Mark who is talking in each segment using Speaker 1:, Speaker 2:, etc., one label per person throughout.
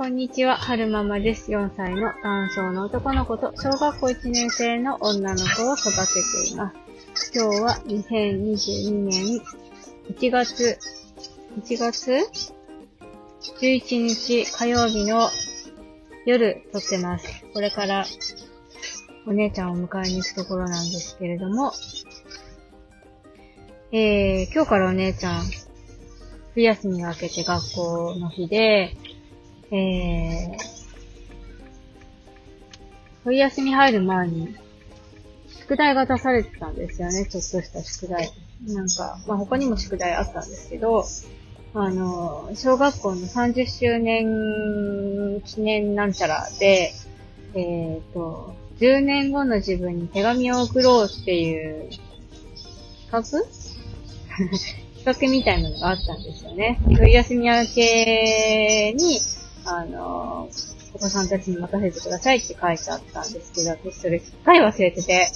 Speaker 1: こんにちは、はるままです。4歳の男性の男の子と小学校1年生の女の子を育てています。今日は2022年1月、1月？11日火曜日の夜撮ってます。これからお姉ちゃんを迎えに行くところなんですけれども、えー、今日からお姉ちゃん、冬休みが明けて学校の日で、えー、冬休み入る前に、宿題が出されてたんですよね、ちょっとした宿題。なんか、まあ他にも宿題あったんですけど、あの、小学校の30周年記念なんちゃらで、えっ、ー、と、10年後の自分に手紙を送ろうっていう企画？企画みたいなのがあったんですよね。冬休み明けに、あの、お子さんたちに任せてくださいって書いてあったんですけど、私それすっかり忘れてて、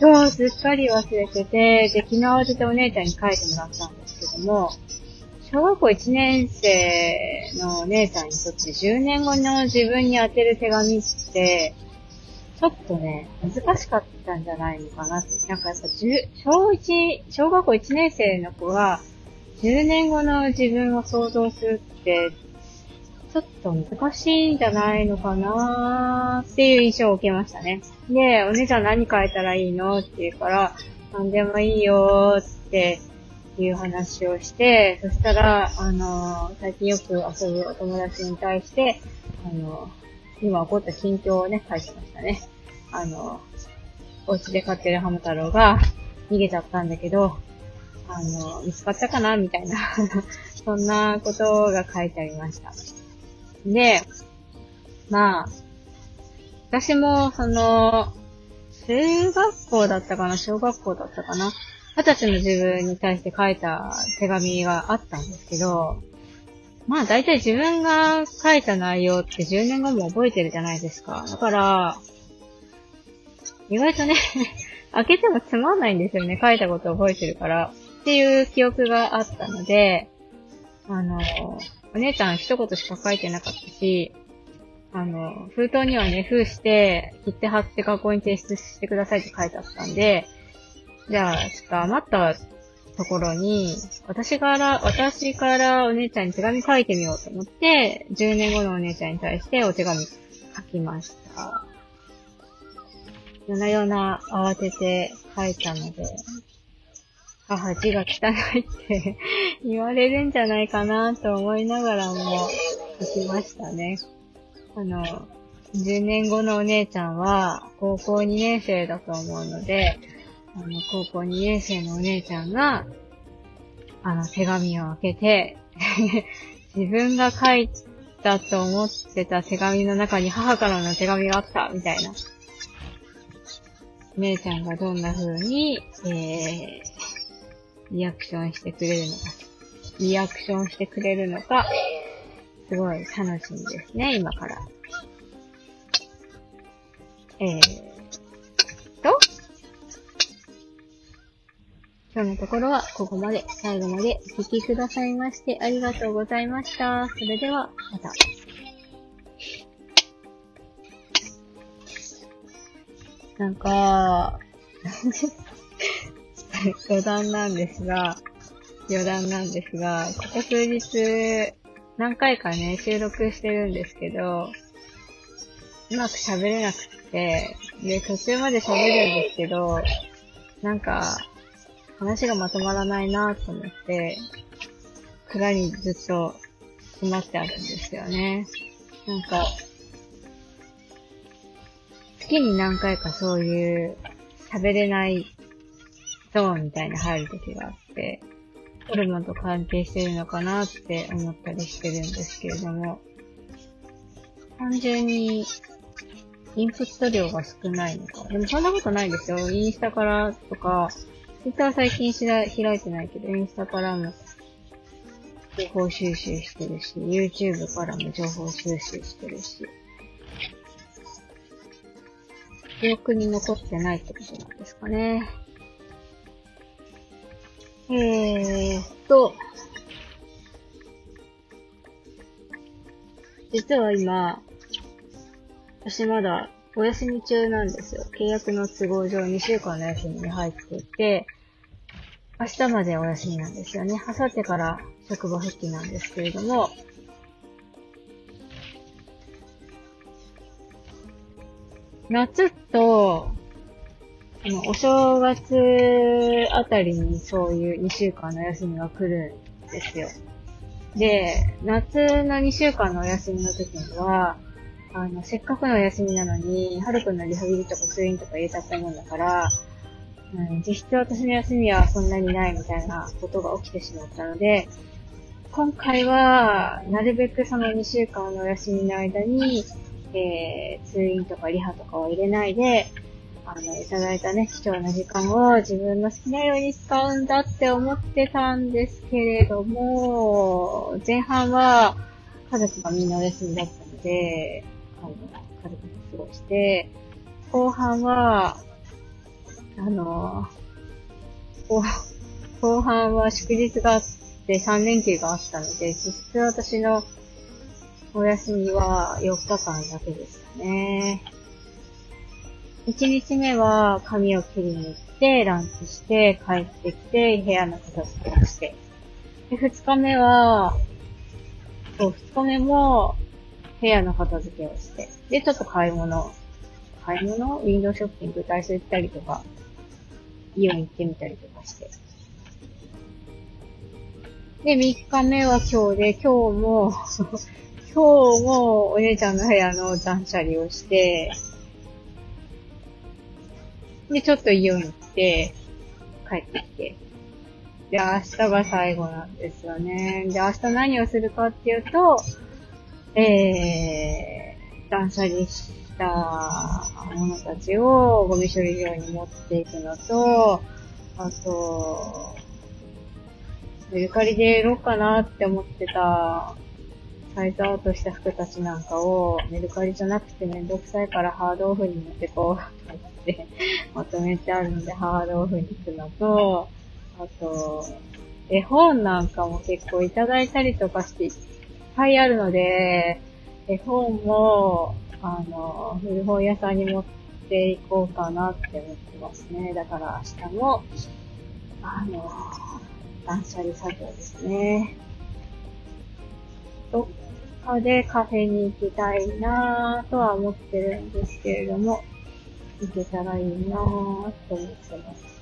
Speaker 1: 今日すっかり忘れてて、で、昨日慌ててお姉ちゃんに書いてもらったんですけども、小学校1年生のお姉ちゃんにとって10年後の自分に当てる手紙って、ちょっとね、難しかったんじゃないのかなって。なんかやっぱ、小1、小学校1年生の子が、10年後の自分を想像するって、ちょっと難しいんじゃないのかなーっていう印象を受けましたね。で、お姉ちゃん何書いたらいいのって言うから、何でもいいよーっていう話をして、そしたら、あの、最近よく遊ぶお友達に対して、あの、今起こった近況をね、書いてましたね。あの、お家で飼ってるハム太郎が逃げちゃったんだけど、あの見つかったかなみたいな そんなことが書いてありました。で、まあ、私も、その、中学校だったかな小学校だったかな二十歳の自分に対して書いた手紙があったんですけど、まあ大体自分が書いた内容って10年後も覚えてるじゃないですか。だから、意外とね 開けてもつまんないんですよね。書いたこと覚えてるから。っていう記憶があったので、あの、お姉ちゃん一言しか書いてなかったし、あの、封筒にはね、封して、切って貼って学校に提出してくださいって書いてあったんで、じゃあ、ちょっと余ったところに、私から、私からお姉ちゃんに手紙書いてみようと思って、10年後のお姉ちゃんに対してお手紙書きました。夜な夜な慌てて書いたので、母字が汚いって 言われるんじゃないかなと思いながらも書きましたね。あの、10年後のお姉ちゃんは高校2年生だと思うので、あの、高校2年生のお姉ちゃんが、あの、手紙を開けて 自分が書いたと思ってた手紙の中に母からの手紙があった、みたいな。姉ちゃんがどんな風に、えー、リアクションしてくれるのか、リアクションしてくれるのか、すごい楽しみですね、今から。えーと、今日のところはここまで、最後までお聴きくださいましてありがとうございました。それでは、また。なんか、余談なんですが、余談なんですが、ここ数日、何回かね、収録してるんですけど、うまく喋れなくて、で、途中まで喋るんですけど、なんか、話がまとまらないなと思って、蔵にずっと詰まってあるんですよね。なんか、月に何回かそういう喋れないゾーンみたいな入る時があって、ホルモンと関係してるのかなって思ったりしてるんですけれども、単純にインプット量が少ないのか。でもそんなことないですよ。インスタからとか、ツイッター最近開いてないけど、インスタからも情報収集してるし、YouTube からも情報収集してるし、記憶に残ってないってことなんですかね。えーっと、実は今、私まだお休み中なんですよ。契約の都合上2週間の休みに入っていて、明日までお休みなんですよね。明後日から職場復帰なんですけれども、夏と、お正月あたりにそういう2週間の休みが来るんですよ。で、夏の2週間のお休みの時には、あの、せっかくのお休みなのに、はるくんのリハビリとか通院とか入れちゃったもんだから、うん、実質私の休みはそんなにないみたいなことが起きてしまったので、今回は、なるべくその2週間のお休みの間に、えー、通院とかリハとかを入れないで、あの、いただいたね、貴重な時間を自分の好きなように使うんだって思ってたんですけれども、前半は家族がみんなお休みだったので、あの、家族と過ごして、後半は、あの、後後半は祝日があって3連休があったので、実質私のお休みは4日間だけでしたね。1日目は髪を切りに行って、ランチして、帰ってきて、部屋の片付けをして。で、2日目は、そう、2日目も、部屋の片付けをして。で、ちょっと買い物。買い物？ウィンドウショッピング、ダイソー行ったりとか、イオン行ってみたりとかして。で、3日目は今日で、今日も 今日もお姉ちゃんの部屋の断捨離をして、で、ちょっとイオン行って、帰ってきて。で、明日が最後なんですよね。で、明日何をするかっていうと、えー、断捨離したものたちをゴミ処理場に持っていくのと、あと、メルカリで売ろうかなって思ってたサイズアウトした服たちなんかをメルカリじゃなくてめんどくさいからハードオフに持ってこうて まとめてあるのでハードオフに行くのと、あと、絵本なんかも結構いただいたりとかしていっぱいあるので、絵本も、あの、古本屋さんに持っていこうかなって思ってますね。だから明日も、あの、断捨離作業ですね。どっかでカフェに行きたいなぁとは思ってるんですけれども、行けたらいいなぁと思ってます。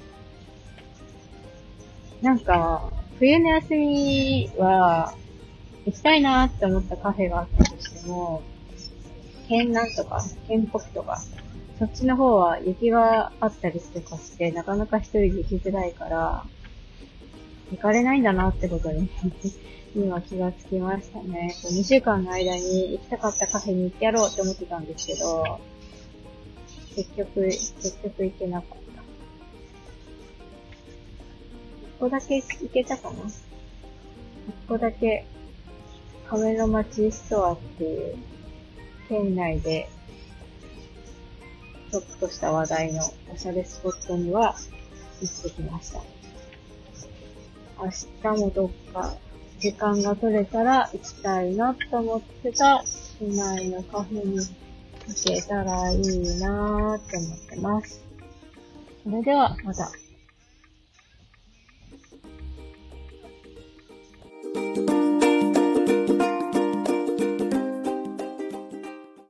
Speaker 1: なんか、冬の休みは、行きたいなって思ったカフェがあったとしても、県南とか、県北とか、そっちの方は雪があったりとかして、なかなか一人で行きづらいから、行かれないんだなってことに今気がつきましたね。2週間の間に行きたかったカフェに行ってやろうって思ってたんですけど、結局、結局行けなかった。一個だけ行けたかな？一個だけ、亀の町ストアっていう、県内で、ちょっとした話題のおしゃれスポットには行ってきました。明日もどっか時間が取れたら行きたいなと思ってた市内のカフェにけたらいいなーって思ってます。それではまた。